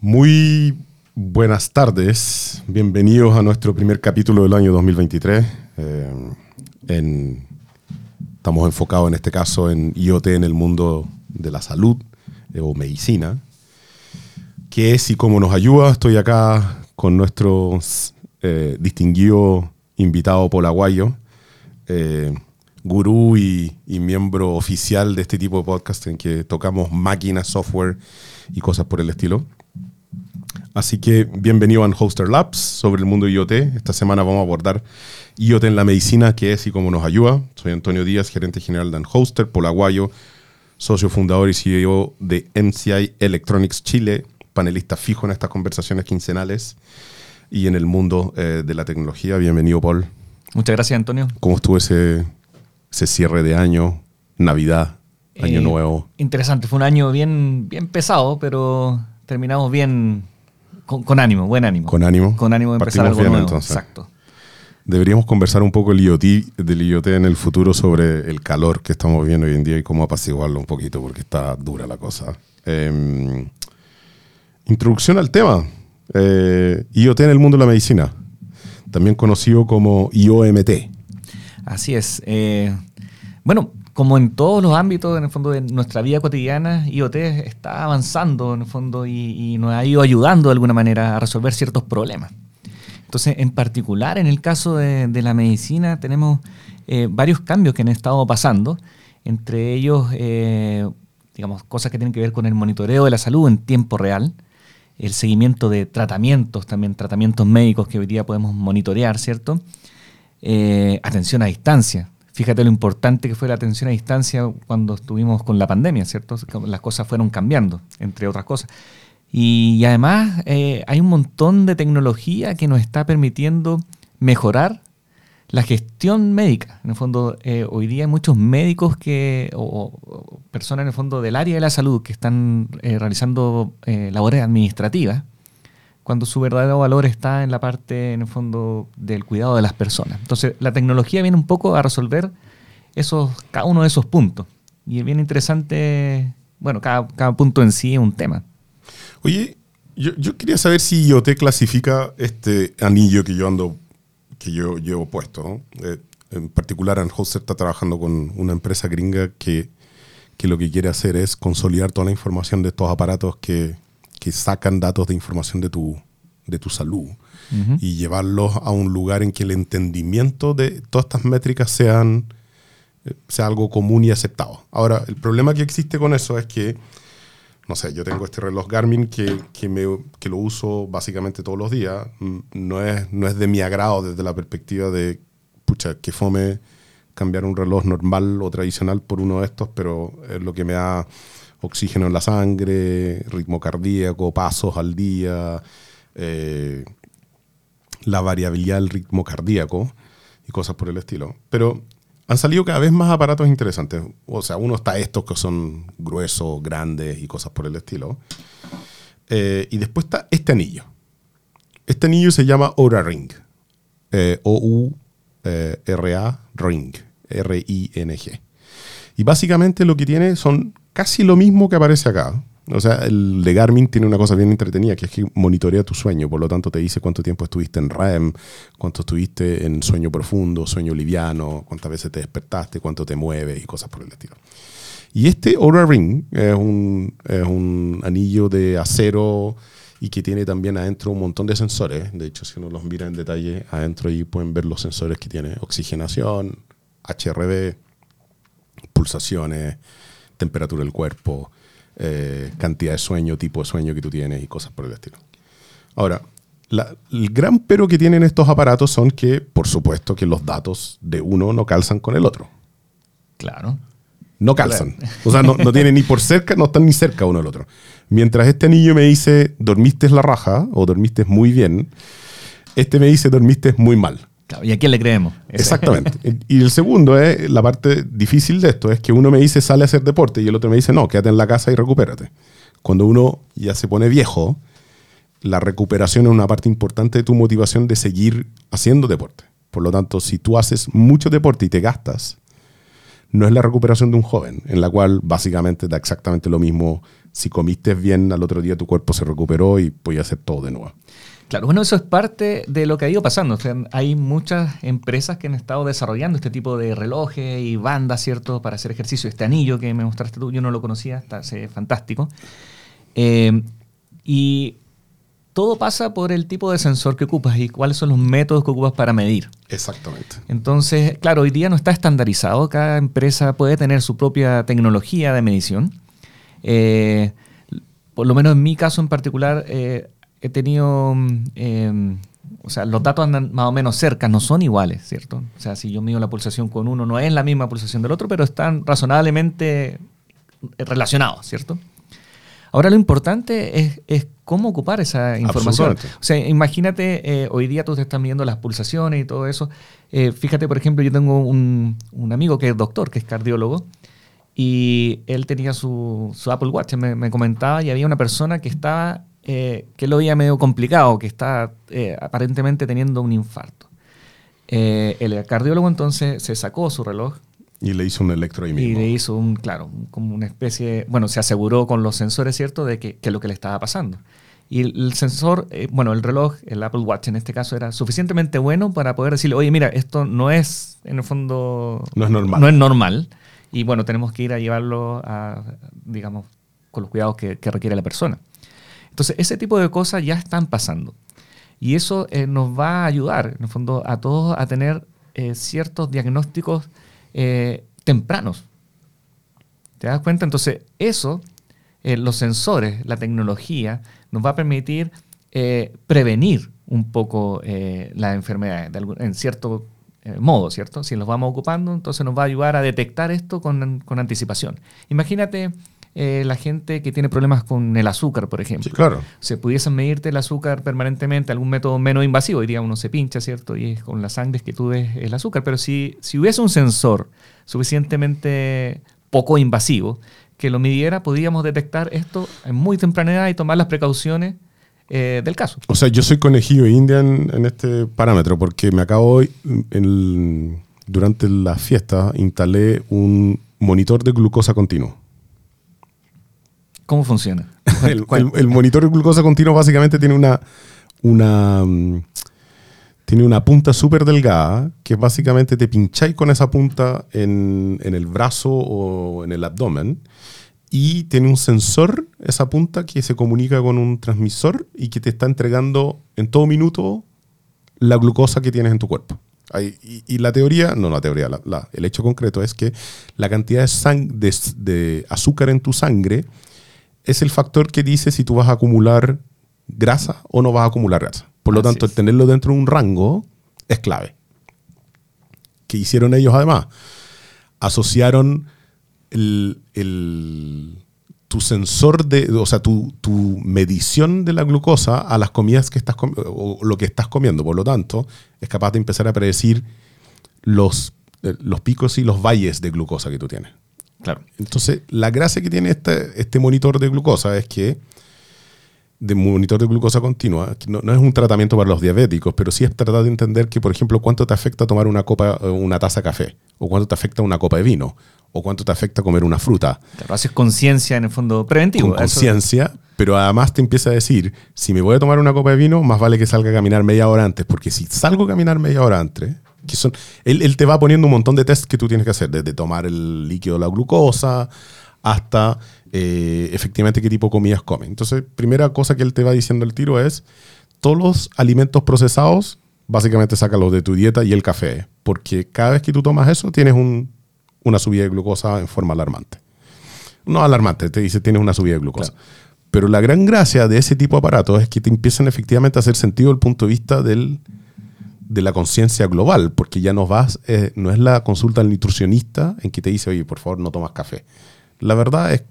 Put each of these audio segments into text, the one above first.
Muy buenas tardes, bienvenidos a nuestro primer capítulo del año 2023. Eh, en- estamos enfocados en este caso en IoT en el mundo de la salud eh, o medicina. ¿Qué es y cómo nos ayuda? Estoy acá con nuestro eh, distinguido invitado polaguayo, eh, gurú y, y miembro oficial de este tipo de podcast en que tocamos máquinas, software y cosas por el estilo. Así que bienvenido a Hoster Labs sobre el mundo IoT. Esta semana vamos a abordar IoT en la medicina, qué es y cómo nos ayuda. Soy Antonio Díaz, gerente general de Hoster, polaguayo, socio fundador y CEO de MCI Electronics Chile, panelista fijo en estas conversaciones quincenales y en el mundo eh, de la tecnología. Bienvenido, Paul. Muchas gracias, Antonio. ¿Cómo estuvo ese, ese cierre de año, Navidad, Año Eh, Nuevo? Interesante, fue un año bien, bien pesado, pero terminamos bien con, con ánimo, buen ánimo. Con ánimo. Con ánimo de empezar Partimos algo bien, nuevo. entonces. Exacto. Deberíamos conversar un poco el IoT, del IoT en el futuro sobre el calor que estamos viviendo hoy en día y cómo apaciguarlo un poquito porque está dura la cosa. Eh, introducción al tema. Eh, IoT en el mundo de la medicina, también conocido como IOMT. Así es. eh, bueno, como en todos los ámbitos, en el fondo de nuestra vida cotidiana, IoT está avanzando, en el fondo, y, nos ha ido ayudando de alguna manera a resolver ciertos problemas. Entonces, en particular, en el caso de, de la medicina, tenemos eh, varios cambios que han estado pasando, entre ellos, eh, digamos, cosas que tienen que ver con el monitoreo de la salud en tiempo real, el seguimiento de tratamientos, también tratamientos médicos que hoy día podemos monitorear, ¿cierto? Eh, atención a distancia. Fíjate lo importante que fue la atención a distancia cuando estuvimos con la pandemia, ¿cierto? Las cosas fueron cambiando, entre otras cosas. Y, además eh, hay un montón de tecnología que nos está permitiendo mejorar la gestión médica. En el fondo, eh, hoy día hay muchos médicos que, o, o personas en el fondo del área de la salud que están eh, realizando eh, labores administrativas, cuando su verdadero valor está en la parte, en el fondo, del cuidado de las personas. Entonces, la tecnología viene un poco a resolver esos, cada uno de esos puntos. Y es bien interesante, bueno, cada, cada punto en sí es un tema. Oye, yo, yo quería saber si IoT clasifica este anillo que yo ando, que yo llevo puesto. Eh, en particular, Anheuser está trabajando con una empresa gringa que, que lo que quiere hacer es consolidar toda la información de estos aparatos que, que sacan datos de información de tu, de tu salud y llevarlos a un lugar en que el entendimiento de todas estas métricas sean eh, sea algo común y aceptado. Ahora, el problema que existe con eso es que no sé, yo tengo este reloj Garmin que, que, me, que lo uso básicamente todos los días. Mm, No es, no es de mi agrado desde la perspectiva de, pucha, que fome cambiar un reloj normal o tradicional por uno de estos, pero es lo que me da oxígeno en la sangre, ritmo cardíaco, pasos al día, eh, la variabilidad del ritmo cardíaco y cosas por el estilo. Pero han salido cada vez más aparatos interesantes. O sea, uno está estos que son gruesos, grandes y cosas por el estilo. Eh, y después está este anillo. Este anillo se llama Oura Ring. Eh, O-U-R-A Ring. R-I-N-G. Y básicamente lo que tiene son casi lo mismo que aparece acá. O sea, el de Garmin tiene una cosa bien entretenida, que es que monitorea tu sueño, por lo tanto te dice cuánto tiempo estuviste en REM, cuánto estuviste en sueño profundo, sueño liviano, cuántas veces te despertaste, cuánto te mueve y cosas por el estilo. Y este Oura Ring es un, es un anillo de acero y que tiene también adentro un montón de sensores. De hecho, si uno los mira en detalle, adentro ahí pueden ver los sensores que tiene. Oxigenación, HRV, pulsaciones, temperatura del cuerpo, eh, cantidad de sueño, tipo de sueño que tú tienes y cosas por el estilo. Ahora, la- el gran pero que tienen estos aparatos son que, por supuesto, que los datos de uno no calzan con el otro. Claro. No calzan. O sea, no, no tienen ni por cerca, no están ni cerca uno del otro. Mientras este anillo me dice, dormiste la raja o dormiste muy bien, este me dice, dormiste muy mal. ¿Y a quién le creemos? Exactamente. Y el segundo es, la parte difícil de esto, es que uno me dice sale a hacer deporte y el otro me dice no, quédate en la casa y recupérate. Cuando uno ya se pone viejo, la recuperación es una parte importante de tu motivación de seguir haciendo deporte. Por lo tanto, si tú haces mucho deporte y te gastas, no es la recuperación de un joven, en la cual básicamente da exactamente lo mismo si comiste bien, al otro día tu cuerpo se recuperó y podías hacer todo de nuevo. Claro, bueno, eso es parte de lo que ha ido pasando. hay muchas empresas que han estado desarrollando este tipo de relojes y bandas, ¿cierto?, para hacer ejercicio. Este anillo que me mostraste tú, yo no lo conocía, está fantástico. Eh, y todo pasa por el tipo de sensor que ocupas y cuáles son los métodos que ocupas para medir. Exactamente. Entonces, claro, hoy día no está estandarizado. Cada empresa puede tener su propia tecnología de medición. Eh, por lo menos en mi caso en particular, eh, he tenido, em, o sea, los datos andan más o menos cerca, no son iguales, ¿cierto? O sea, si yo mido la pulsación con uno, no es la misma pulsación del otro, pero están razonablemente relacionados, ¿cierto? Ahora lo importante es, cómo ocupar esa información. O sea, imagínate, eh, hoy día tú te estás midiendo las pulsaciones y todo eso. Eh, fíjate, por ejemplo, yo tengo un, amigo que es doctor, que es cardiólogo, y él tenía su, Apple Watch, me, comentaba, y había una persona que estaba, eh, que lo veía medio complicado, que está aparentemente teniendo un infarto. el cardiólogo entonces se sacó su reloj, y le hizo un electro Y le hizo un, claro, como una especie, bueno, se aseguró con los sensores, ¿cierto?, de que, que lo que le estaba pasando. Y el, sensor, eh, bueno, el reloj, el Apple Watch en este caso, era suficientemente bueno para poder decirle, oye, mira, esto no es, en el fondo... No es normal. No es normal. Y bueno, tenemos que ir a llevarlo a, digamos, con los cuidados que, requiere la persona. Entonces, ese tipo de cosas ya están pasando. Y eso eh, nos va a ayudar, en el fondo, a todos a tener eh, ciertos diagnósticos eh, tempranos. ¿Te das cuenta? Entonces, eso, los sensores, la tecnología, nos va a permitir prevenir un poco la enfermedad en cierto modo, ¿cierto? Si los vamos ocupando, entonces nos va a ayudar a detectar esto con anticipación. Imagínate eh, la gente que tiene problemas con el azúcar, por ejemplo. Sí, claro. Se pudiesen medirte el azúcar permanentemente, algún método menos invasivo. Hoy día uno se pincha, ¿cierto? Y es con la sangre que tú ves el azúcar. Pero si, si hubiese un sensor suficientemente poco invasivo que lo midiera, podríamos detectar esto en muy temprana edad y tomar las precauciones eh, del caso. O sea, yo soy conejillo india en, en este parámetro porque me acabo hoy, durante la fiesta, instalé un monitor de glucosa continuo. ¿Cómo funciona? el, monitor de glucosa continuo básicamente tiene una, una, mm, tiene una punta súper delgada que básicamente te pincháis con esa punta en, en, el brazo o en el abdomen y tiene un sensor, esa punta, que se comunica con un transmisor y que te está entregando en todo minuto la glucosa que tienes en tu cuerpo. Y, la teoría, no la teoría, el hecho concreto es que la cantidad de, de, de azúcar en tu sangre es el factor que dice si tú vas a acumular grasa o no vas a acumular grasa. Por lo tanto, el tenerlo dentro de un rango es clave. ¿Qué hicieron ellos además? Asociaron tu sensor de, o sea, tu, medición de la glucosa a las comidas que estás o lo que estás comiendo. Por lo tanto, es capaz de empezar a predecir los, eh, los picos y los valles de glucosa que tú tienes. Claro. Entonces, la gracia que tiene este, este monitor de glucosa es que, de monitor de glucosa continua, no, no, es un tratamiento para los diabéticos, pero sí es tratar de entender que, por ejemplo, cuánto te afecta tomar una copa, una taza de café, o cuánto te afecta una copa de vino, o cuánto te afecta comer una fruta. Claro, haces conciencia en el fondo preventivo. conciencia, pero además te empieza a decir, si me voy a tomar una copa de vino, más vale que salga a caminar media hora antes, porque si salgo a caminar media hora antes, que son, él, te va poniendo un montón de tests que tú tienes que hacer, desde tomar el líquido de la glucosa hasta eh, efectivamente qué tipo de comidas comes. Entonces, primera cosa que él te va diciendo el tiro es, todos los alimentos procesados, básicamente sácalos de tu dieta y el café, porque cada vez que tú tomas eso tienes una subida de glucosa en forma alarmante. No alarmante, te dice tienes una subida de glucosa. Pero la gran gracia de ese tipo de aparatos es que te empiezan efectivamente a hacer sentido el punto de vista del de la conciencia global, porque ya no vas, eh, no es la consulta al nutricionista en que te dice, oye, por favor, no tomas café. La verdad es,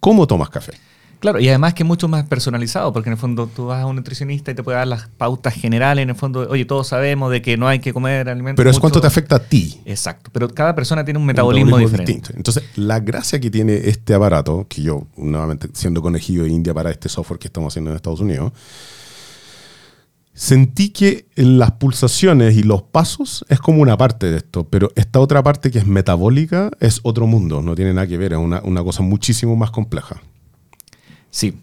¿cómo tomas café? Claro, y además que es mucho más personalizado, porque en el fondo tú vas a un nutricionista y te puede dar las pautas generales, en el fondo, oye, todos sabemos de que no hay que comer alimentos. Pero es cuánto te afecta a ti. Exacto, pero cada persona tiene un metabolismo, diferente. Distinto. Entonces, la gracia que tiene este aparato, que yo, nuevamente, siendo conejillo de India para este software que estamos haciendo en Estados Unidos, sentí que las pulsaciones y los pasos es como una parte de esto, pero esta otra parte que es metabólica es otro mundo, no tiene nada que ver, es una, cosa muchísimo más compleja. Sí,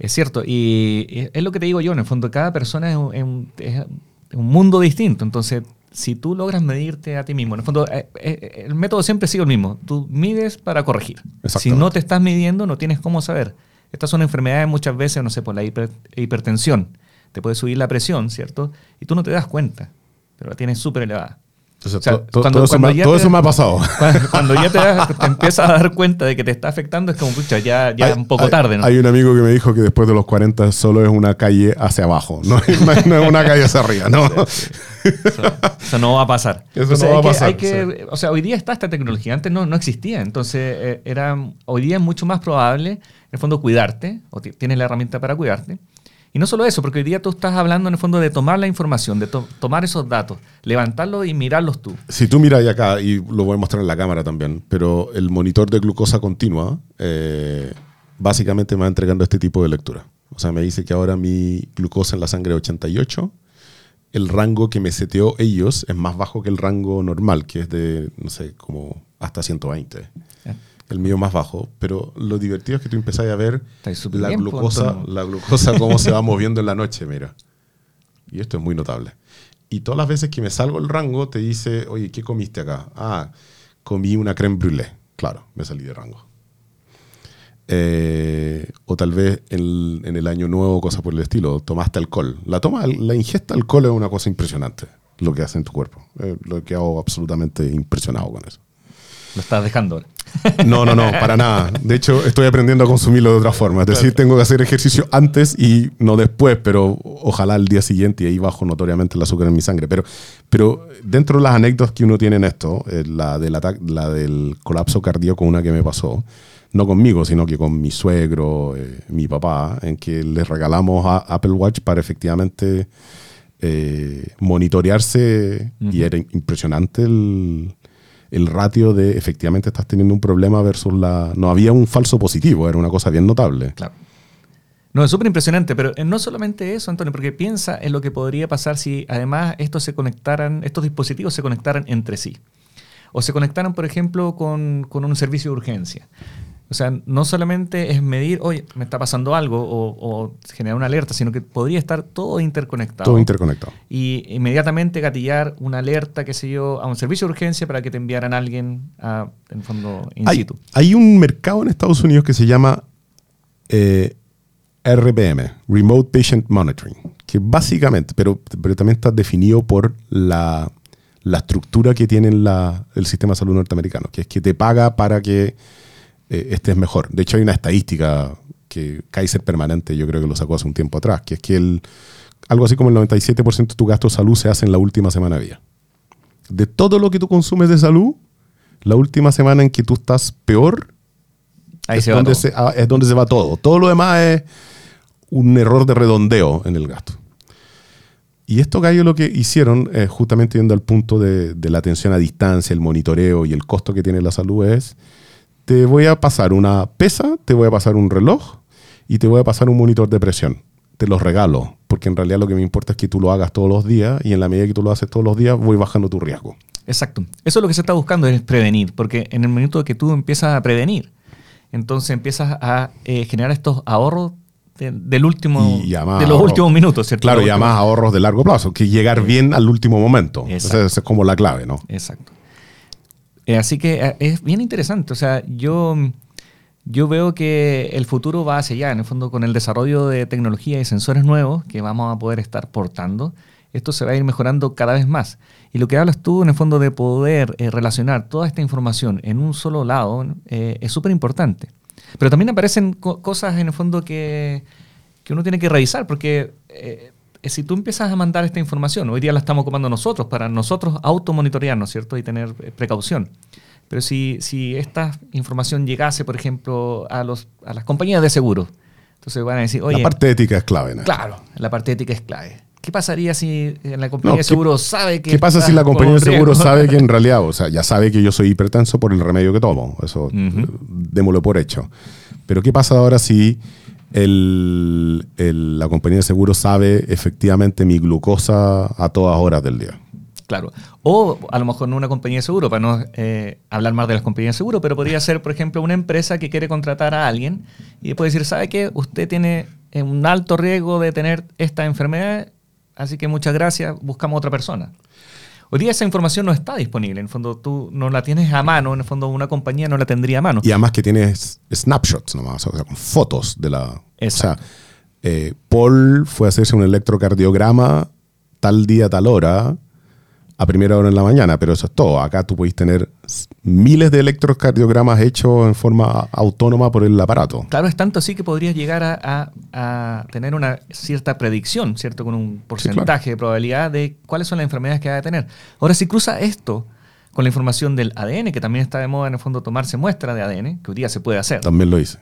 es cierto. Y es lo que te digo yo, en el fondo, cada persona es un, es un mundo distinto. Entonces, si tú logras medirte a ti mismo, en el fondo, eh, eh, el método siempre sigue el mismo. Tú mides para corregir. Si no te estás midiendo, no tienes cómo saber. Estas son enfermedades muchas veces, no sé, por la hipertensión. Te puede subir la presión, ¿cierto? Y tú no te das cuenta, pero la tienes súper elevada todo, eso, me, ha pasado. Cuando, ya te, empiezas a dar cuenta de que te está afectando, es como, pucha, ya, ya un poco tarde. ¿no? Hay un amigo que me dijo que después de los 40 solo es una calle hacia abajo, no, es una calle hacia arriba, ¿no? Eso, no va a pasar. Eso no va a pasar. O sea, hoy día está esta tecnología, antes no, no existía, entonces eh, era, hoy día es mucho más probable, en el fondo, cuidarte, o tienes la herramienta para cuidarte y no solo eso, porque hoy día tú estás hablando en el fondo de tomar la información, de tomar esos datos, levantarlos y mirarlos tú. Si tú miras acá, y lo voy a mostrar en la cámara también, pero el monitor de glucosa continua eh, básicamente me va entregando este tipo de lectura. O sea, me dice que ahora mi glucosa en la sangre es 88, el rango que me seteó ellos es más bajo que el rango normal, que es de, no sé, como hasta 120 el mío más bajo, pero lo divertido es que tú empezás a ver la glucosa, la glucosa cómo se va moviendo en la noche, mira. Y esto es muy notable. Y todas las veces que me salgo el rango te dice, oye, ¿qué comiste acá? Ah, comí una creme brûlée. Claro, me salí de rango. Eh, o tal vez en, en, el año nuevo, cosas por el estilo, tomaste alcohol. La toma, la ingesta de alcohol es una cosa impresionante, lo que hace en tu cuerpo. Eh, lo que hago absolutamente impresionado con eso. Lo estás dejando No, no, no, para nada. De hecho, estoy aprendiendo a consumirlo de otra forma. Es decir, tengo que hacer ejercicio antes y no después, pero ojalá el día siguiente y ahí bajo notoriamente el azúcar en mi sangre. Pero, pero dentro de las anécdotas que uno tiene en esto, eh, la, del la del colapso cardíaco, una que me pasó, no conmigo, sino que con mi suegro, eh, mi papá, en que les regalamos a Apple Watch para efectivamente eh, monitorearse y era impresionante el el ratio de efectivamente estás teniendo un problema versus la... No había un falso positivo, era una cosa bien notable. Claro. No, es súper impresionante, pero eh, no solamente eso, Antonio, porque piensa en lo que podría pasar si además estos se conectaran, estos dispositivos se conectaran entre sí. O se conectaran, por ejemplo, con, con un servicio de urgencia. O sea, no solamente es medir, oye, me está pasando algo o, generar una alerta, sino que podría estar todo interconectado. Todo interconectado. Y inmediatamente gatillar una alerta, qué sé yo, a un servicio de urgencia para que te enviaran a alguien a, en fondo in hay, situ. Hay un mercado en Estados Unidos que se llama eh, RPM, Remote Patient Monitoring, que básicamente, pero, pero también está definido por la, la estructura que tiene la, el sistema de salud norteamericano, que es que te paga para que eh, este es mejor. De hecho, hay una estadística que Kaiser Permanente, yo creo que lo sacó hace un tiempo atrás, que es que el, algo así como el 97% de tu gasto de salud se hace en la última semana de vida. De todo lo que tú consumes de salud, la última semana en que tú estás peor Ahí es, se donde se, ah, es donde se va todo. Todo lo demás es un error de redondeo en el gasto. Y esto, Gallo, lo que hicieron, eh, justamente yendo al punto de, de, la atención a distancia, el monitoreo y el costo que tiene la salud, es te voy a pasar una pesa, te voy a pasar un reloj y te voy a pasar un monitor de presión. Te los regalo, porque en realidad lo que me importa es que tú lo hagas todos los días y en la medida que tú lo haces todos los días voy bajando tu riesgo. Exacto. Eso es lo que se está buscando, es prevenir, porque en el momento que tú empiezas a prevenir, entonces empiezas a eh, generar estos ahorros del último, de los últimos minutos, ¿cierto? Claro, y además ahorros de largo plazo, que llegar bien al último momento. Esa es como la clave, ¿no? Exacto. Eh, así que eh, es bien interesante. O sea, yo, yo veo que el futuro va hacia allá. En el fondo, con el desarrollo de tecnología y sensores nuevos que vamos a poder estar portando, esto se va a ir mejorando cada vez más. Y lo que hablas tú, en el fondo, de poder eh, relacionar toda esta información en un solo lado, es súper importante. Pero también aparecen cosas, en el fondo, que, que, uno tiene que revisar, porque si tú empiezas a mandar esta información, hoy día la estamos ocupando nosotros para nosotros automonitorearnos, ¿cierto? Y tener eh, precaución. Pero si, si esta información llegase, por ejemplo, a, los, a las compañías de seguros, entonces van a decir, oye... La parte ética es clave, ¿no? Claro, la parte ética es clave. ¿Qué pasaría si la compañía de seguros sabe que... ¿Qué pasa si la compañía de seguros sabe que en realidad, o sea, ya sabe que yo soy hipertenso por el remedio que tomo? Eso, démoslo por hecho. Pero ¿qué pasa ahora si la compañía de seguros sabe efectivamente mi glucosa a todas horas del día. Claro. O a lo mejor no una compañía de seguro, para no eh, hablar más de las compañías de seguro, pero podría ser, por ejemplo, una empresa que quiere contratar a alguien y puede decir, ¿sabe qué? Usted tiene eh, un alto riesgo de tener esta enfermedad, así que muchas gracias, buscamos otra persona. Hoy día esa información no está disponible, en el fondo tú no la tienes a mano, en el fondo una compañía no la tendría a mano. Y además que tienes snapshots nomás, o sea, con fotos de la... Exacto. O sea, eh, Paul fue a hacerse un electrocardiograma tal día, tal hora, a primera hora en la mañana, pero eso es todo. Acá tú puedes tener miles de electrocardiogramas hechos en forma autónoma por el aparato. Claro, es tanto así que podrías llegar a, a- a tener una cierta predicción, ¿cierto? Con un porcentaje de probabilidad de cuáles son las enfermedades que va a tener. Ahora, si cruza esto con la información del ADN, que también está de moda en el fondo tomarse muestra de ADN, que hoy día se puede hacer, También lo hice.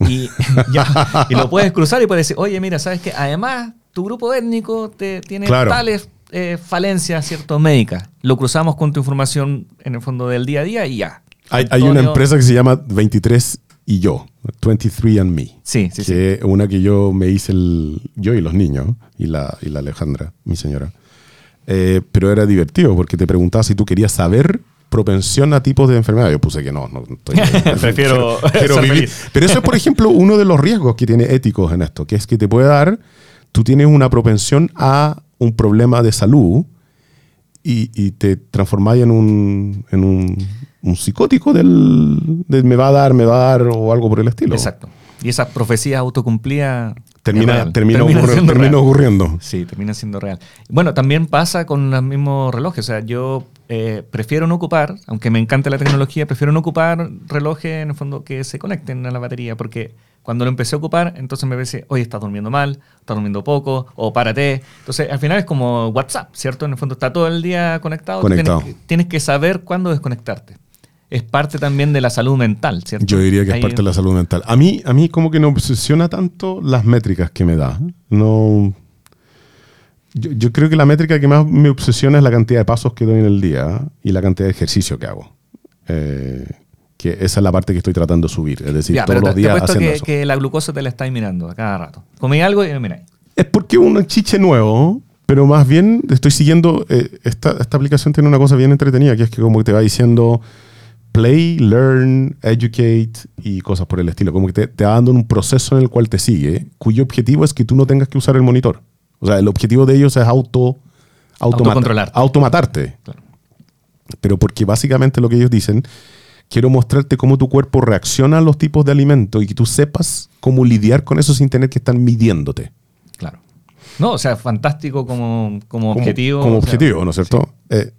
Y, ya, y lo puedes cruzar y puedes decir, oye, mira, ¿sabes qué? Además, tu grupo étnico te, tiene Claro. tales eh, falencias, ¿cierto? Médicas. Lo cruzamos con tu información en el fondo del día a día y ya. Hay, hay una empresa que se llama 23 y yo, 23 and Me. Sí, sí, sí. que es una que yo me hice el, yo y los niños, y la, y la Alejandra, mi señora. Eh, pero era divertido porque te preguntaba si tú querías saber propensión a tipos de enfermedad. Yo puse que no, no estoy- Prefiero vivir. feliz. Pero eso es, por ejemplo, uno de los riesgos que tiene éticos en esto, que es que te puede dar, tú tienes una propensión a un problema de salud y, y te transformáis en un, en un, un psicótico del, del me va a dar, me va a dar o algo por el estilo. Exacto. Y esa profecía autocumplida Termina, termina, Termina ocurri- siendo termina ocurriendo. Sí, termina siendo real. Bueno, también pasa con los mismos relojes. O sea, yo eh, prefiero no ocupar, aunque me encanta la tecnología, prefiero no ocupar relojes en el fondo que se conecten a la batería, porque cuando lo empecé a ocupar, entonces me parece, oye, estás durmiendo mal, estás durmiendo poco, o párate. Entonces, al final es como WhatsApp, ¿cierto? En el fondo está todo el día conectado. Conectado. Tienes que saber cuándo desconectarte. Es parte también de la salud mental, ¿cierto? Yo diría que es parte de la salud mental. A mí, a mí como que no obsesiona tanto las métricas que me da. No. Yo, yo creo que la métrica que más me obsesiona es la cantidad de pasos que doy en el día y la cantidad de ejercicio que hago. Eh, que esa es la parte que estoy tratando de subir. Es decir, Ya, todos pero los te, te días haciendo que, eso. que la glucosa te la estáis mirando a cada rato. Comí algo y mira. Es porque es un chiche nuevo, pero más bien estoy siguiendo. eh, esta, esta aplicación tiene una cosa bien entretenida, que es que como que te va diciendo play, learn, educate y cosas por el estilo. Como que te, te va dando un proceso en el cual te sigue, cuyo objetivo es que tú no tengas que usar el monitor. O sea, el objetivo de ellos es auto, automatarte. Claro. Pero porque básicamente lo que ellos dicen, quiero mostrarte cómo tu cuerpo reacciona a los tipos de alimentos y que tú sepas cómo lidiar con eso sin tener que estar midiéndote. Claro. No, o sea, fantástico como, como como- objetivo. Como sea, objetivo, ¿no es cierto? Eh,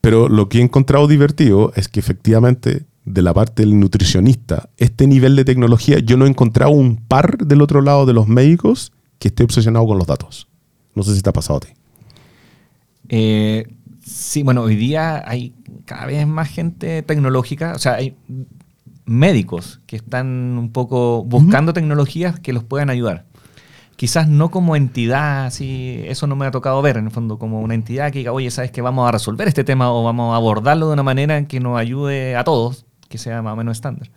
pero lo que he encontrado divertido es que efectivamente, de la parte del nutricionista, este nivel de tecnología, yo no he encontrado un par del otro lado de los médicos que esté obsesionado con los datos. No sé si te ha pasado a ti. Eh, sí, bueno, hoy día hay cada vez más gente tecnológica, o sea, hay médicos que están un poco buscando tecnologías que los puedan ayudar. Quizás no como entidad, así, eso no me ha tocado ver, en el fondo, como una entidad que diga, oye, ¿sabes que vamos a resolver este tema o vamos a abordarlo de una manera que nos ayude a todos, que sea más o menos estándar?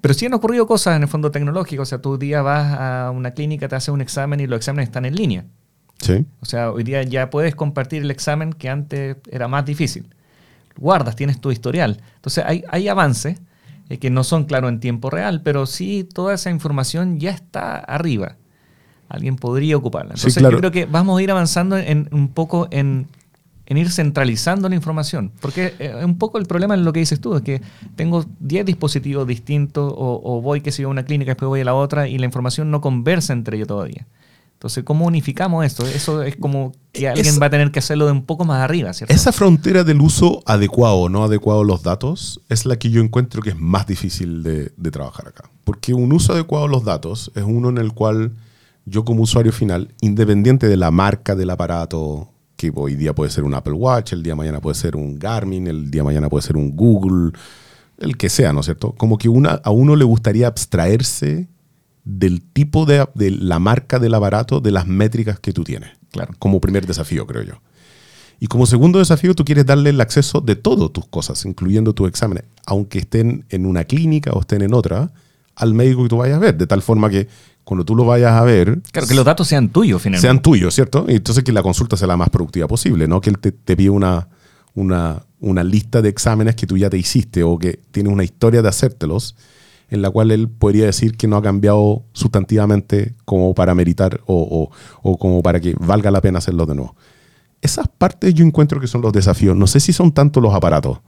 Pero sí han ocurrido cosas en el fondo tecnológico, o sea, tú un día vas a una clínica, te haces un examen y los exámenes están en línea. Sí. O sea, hoy día ya puedes compartir el examen que antes era más difícil. Guardas, tienes tu historial. Entonces hay, hay avances eh, que no son, claro, en tiempo real, pero sí toda esa información ya está arriba. Alguien podría ocuparla. Sí, Entonces claro. yo creo que vamos a ir avanzando en, un poco en, en ir centralizando la información. Porque eh, un poco el problema es lo que dices tú, es que tengo 10 dispositivos distintos o, o voy, que sé yo, a una clínica, después voy a la otra y la información no conversa entre ellos todavía. Entonces, ¿cómo unificamos esto? Eso es como que alguien Esa- va a tener que hacerlo de un poco más arriba, ¿cierto? Esa frontera del uso adecuado o no adecuado de los datos es la que yo encuentro que es más difícil de, de trabajar acá. Porque un uso adecuado de los datos es uno en el cual yo como usuario final, independiente de la marca del aparato, que hoy día puede ser un Apple Watch, el día de mañana puede ser un Garmin, el día de mañana puede ser un Google, el que sea, ¿no es cierto? Como que una, a uno le gustaría abstraerse del tipo de, de la marca del aparato, de las métricas que tú tienes. Claro. Como primer desafío, creo yo. Y como segundo desafío, tú quieres darle el acceso de todas tus cosas, incluyendo tus exámenes, aunque estén en una clínica o estén en otra, al médico que tú vayas a ver, de tal forma que cuando tú lo vayas a ver... Claro, que los datos sean tuyos, finalmente. Sean tuyos, ¿cierto? Y entonces que la consulta sea la más productiva posible, no que él te, te pida una, una, una lista de exámenes que tú ya te hiciste o que tienes una historia de hacértelos en la cual él podría decir que no ha cambiado sustantivamente como para meritar o, o, como para que valga la pena hacerlo de nuevo. Esas partes yo encuentro que son los desafíos. No sé si son tanto los aparatos.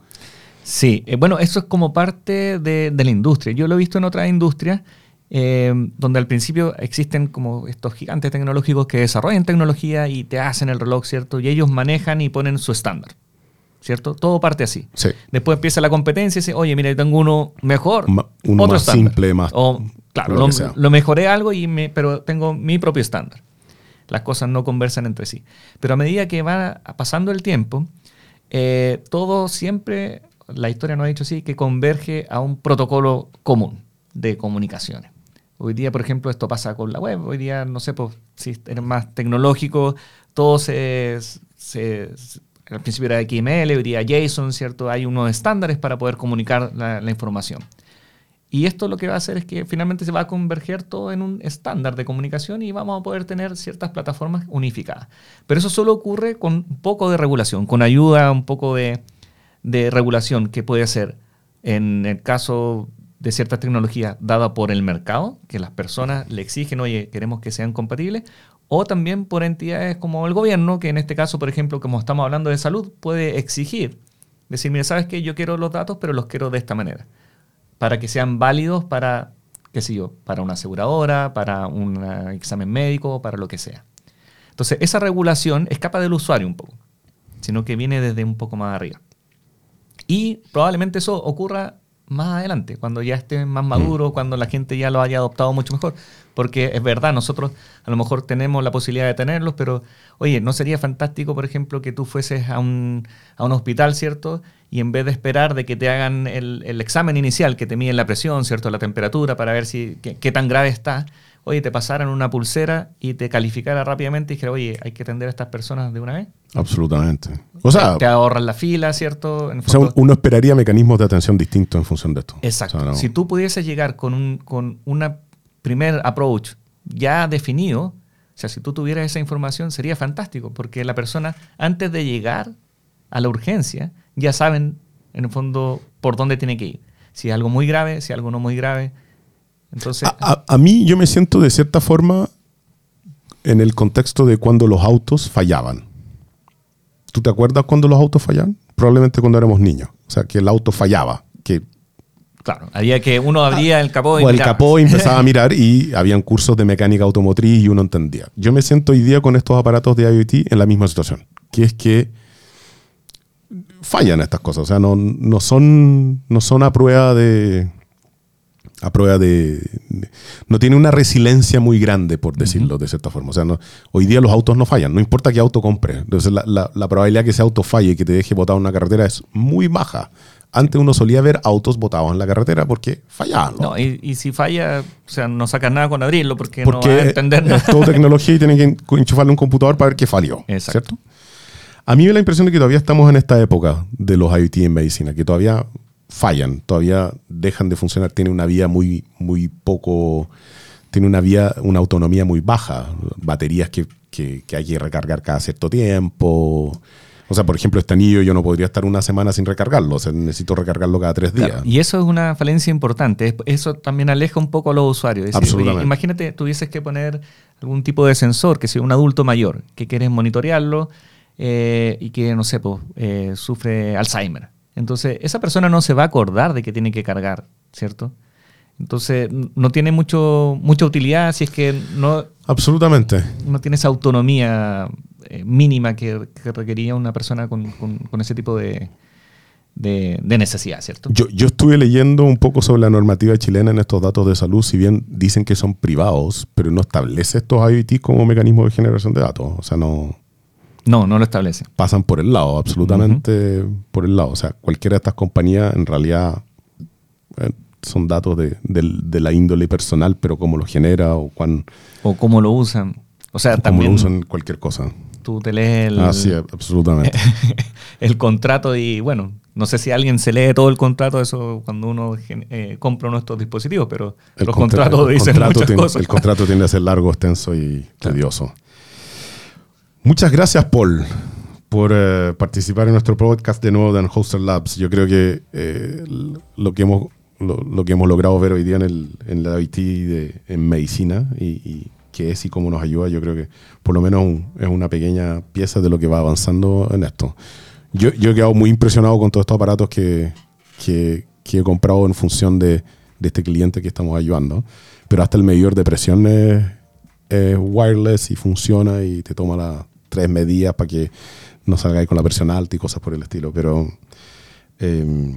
Sí, eh, bueno, eso es como parte de, de, la industria. Yo lo he visto en otras industrias eh, donde al principio existen como estos gigantes tecnológicos que desarrollan tecnología y te hacen el reloj, ¿cierto? Y ellos manejan y ponen su estándar. ¿cierto? Todo parte así. Después empieza la competencia y dice, oye, mira, yo tengo uno mejor, uno más simple, más... O, claro, lo, mejoré algo, y me, pero tengo mi propio estándar. Las cosas no conversan entre sí. Pero a medida que va pasando el tiempo, eh, todo siempre, la historia nos ha dicho así, que converge a un protocolo común de comunicaciones. Hoy día, por ejemplo, esto pasa con la web. Hoy día, no sé, pues, si eres más tecnológico, todo se, al principio era XML, hoy día JSON, ¿cierto? Hay unos estándares para poder comunicar la, información. Y esto lo que va a hacer es que finalmente se va a converger todo en un estándar de comunicación y vamos a poder tener ciertas plataformas unificadas. Pero eso solo ocurre con un poco de regulación, con ayuda un poco de, de regulación que puede ser en el caso de ciertas tecnologías dada por el mercado, que las personas le exigen, oye, queremos que sean compatibles, o también por entidades como el gobierno, que en este caso, por ejemplo, como estamos hablando de salud, puede exigir, decir, mira, sabes que yo quiero los datos, pero los quiero de esta manera, para que sean válidos para, qué sé yo, para una aseguradora, para un examen médico, para lo que sea. Entonces, esa regulación escapa del usuario un poco, sino que viene desde un poco más arriba. Y probablemente eso ocurra más adelante, cuando ya esté más mm. maduro, cuando la gente ya lo haya adoptado mucho mejor. Porque es verdad, nosotros a lo mejor tenemos la posibilidad de tenerlos, pero oye, ¿no sería fantástico, por ejemplo, que tú fueses a un, a un hospital, ¿cierto? Y en vez de esperar de que te hagan el, el examen inicial, que te miden la presión, ¿cierto? La temperatura, para ver si qué, qué tan grave está, oye, te pasaran una pulsera y te calificara rápidamente y dijera, oye, hay que atender a estas personas de una vez. Absolutamente. O sea, te, ahorran la fila, ¿cierto? o sea, uno esperaría mecanismos de atención distintos en función de esto. Exacto. Si tú pudieses llegar con, un, con una primer approach ya definido, o sea, si tú tuvieras esa información sería fantástico, porque la persona antes de llegar a la urgencia ya saben en el fondo por dónde tiene que ir. Si es algo muy grave, si es algo no muy grave, entonces, a, mí yo me siento de cierta forma en el contexto de cuando los autos fallaban. ¿Tú te acuerdas cuando los autos fallaban? Probablemente cuando éramos niños. O sea, que el auto fallaba. Que Claro, había que uno abría ah, el capó y o el capó y empezaba a mirar y habían cursos de mecánica automotriz y uno entendía. Yo me siento hoy día con estos aparatos de IoT en la misma situación, que es que fallan estas cosas, o sea, no, no, son, no son a prueba de, a prueba de, no tiene una resiliencia muy grande, por decirlo de cierta forma. O sea, no, hoy día los autos no fallan, no importa qué auto compre. Entonces, la, la, probabilidad que ese auto falle y que te deje botado en una carretera es muy baja. Antes uno solía ver autos botados en la carretera porque fallaban. No, y, si falla, o sea, no sacas nada con abrirlo porque, no va a entender nada. Es todo tecnología y tienen que enchufarle un computador para ver qué falló. ¿Cierto? A mí me da la impresión de que todavía estamos en esta época de los IoT en medicina, que todavía fallan, todavía dejan de funcionar, tiene una vía muy, muy poco, tiene una vía, una autonomía muy baja, baterías que, hay que recargar cada cierto tiempo. O sea, por ejemplo, este anillo yo no podría estar una semana sin recargarlo, o sea, necesito recargarlo cada tres días. y eso es una falencia importante, eso también aleja un poco a los usuarios. Absolutamente. imagínate, tuvieses que poner algún tipo de sensor, que sea un adulto mayor, que quieres monitorearlo eh, y que, no sé, pues, eh, sufre Alzheimer entonces, esa persona no se va a acordar de que tiene que cargar, ¿cierto? Entonces, no tiene mucho, mucha utilidad si es que no... Absolutamente. No tiene esa autonomía eh, mínima que, requería una persona con, ese tipo de, necesidad, ¿cierto? Yo, yo, estuve leyendo un poco sobre la normativa chilena en estos datos de salud, si bien dicen que son privados, pero no establece estos IoT como mecanismo de generación de datos. O sea, no... No, no lo establece. Pasan por el lado, absolutamente por el lado. O sea, cualquiera de estas compañías en realidad eh, son datos de, la índole personal, pero cómo lo genera o cuán... O cómo lo usan. O sea, también... Cómo lo usan cualquier cosa. Tú te lees el... Ah, sí, absolutamente. el contrato y, bueno, No sé si alguien se lee todo el contrato, eso cuando uno eh, compra uno de estos dispositivos, pero El los contra- contratos el dicen contrato muchas tiene- cosas. El contrato tiende a ser largo, extenso y tedioso. Muchas gracias, Paul, por eh, participar en nuestro podcast de nuevo de Hoster Labs. Yo creo que eh, lo, que hemos, lo, que hemos logrado ver hoy día en, la IT de, en medicina y, y qué es y cómo nos ayuda, yo creo que por lo menos es una pequeña pieza de lo que va avanzando en esto. Yo, yo he quedado muy impresionado con todos estos aparatos que, que, he comprado en función de, de este cliente que estamos ayudando. Pero hasta el medidor de presión es, es wireless y funciona y te toma las tres medidas para que no salgáis con la presión alta y cosas por el estilo. Pero eh,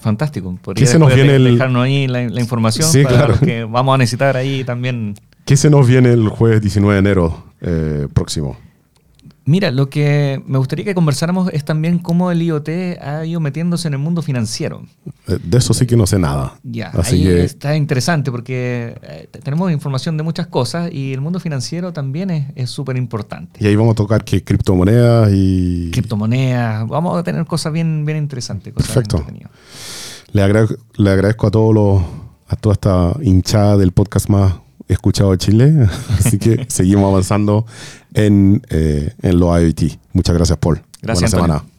Fantástico. ¿Qué se nos viene de- el- dejarnos ahí la, la información Sí, para claro. que vamos a necesitar ahí también. ¿qué se nos viene el jueves 19 de enero eh, próximo? Mira, lo que me gustaría que conversáramos es también cómo el IoT ha ido metiéndose en el mundo financiero. Eh, de eso sí que no sé nada. Ya, Así ahí que está interesante porque eh, te- tenemos información de muchas cosas y el mundo financiero también es- súper importante. y ahí vamos a tocar que criptomonedas y Criptomonedas, vamos a tener cosas bien, bien interesantes. Cosas Perfecto. le agradezco, le agradezco a todos los a toda esta hinchada del podcast más escuchado de Chile. Así que seguimos avanzando en, eh, en los IoT. Muchas gracias, Paul. Gracias, Buena Antonio. semana.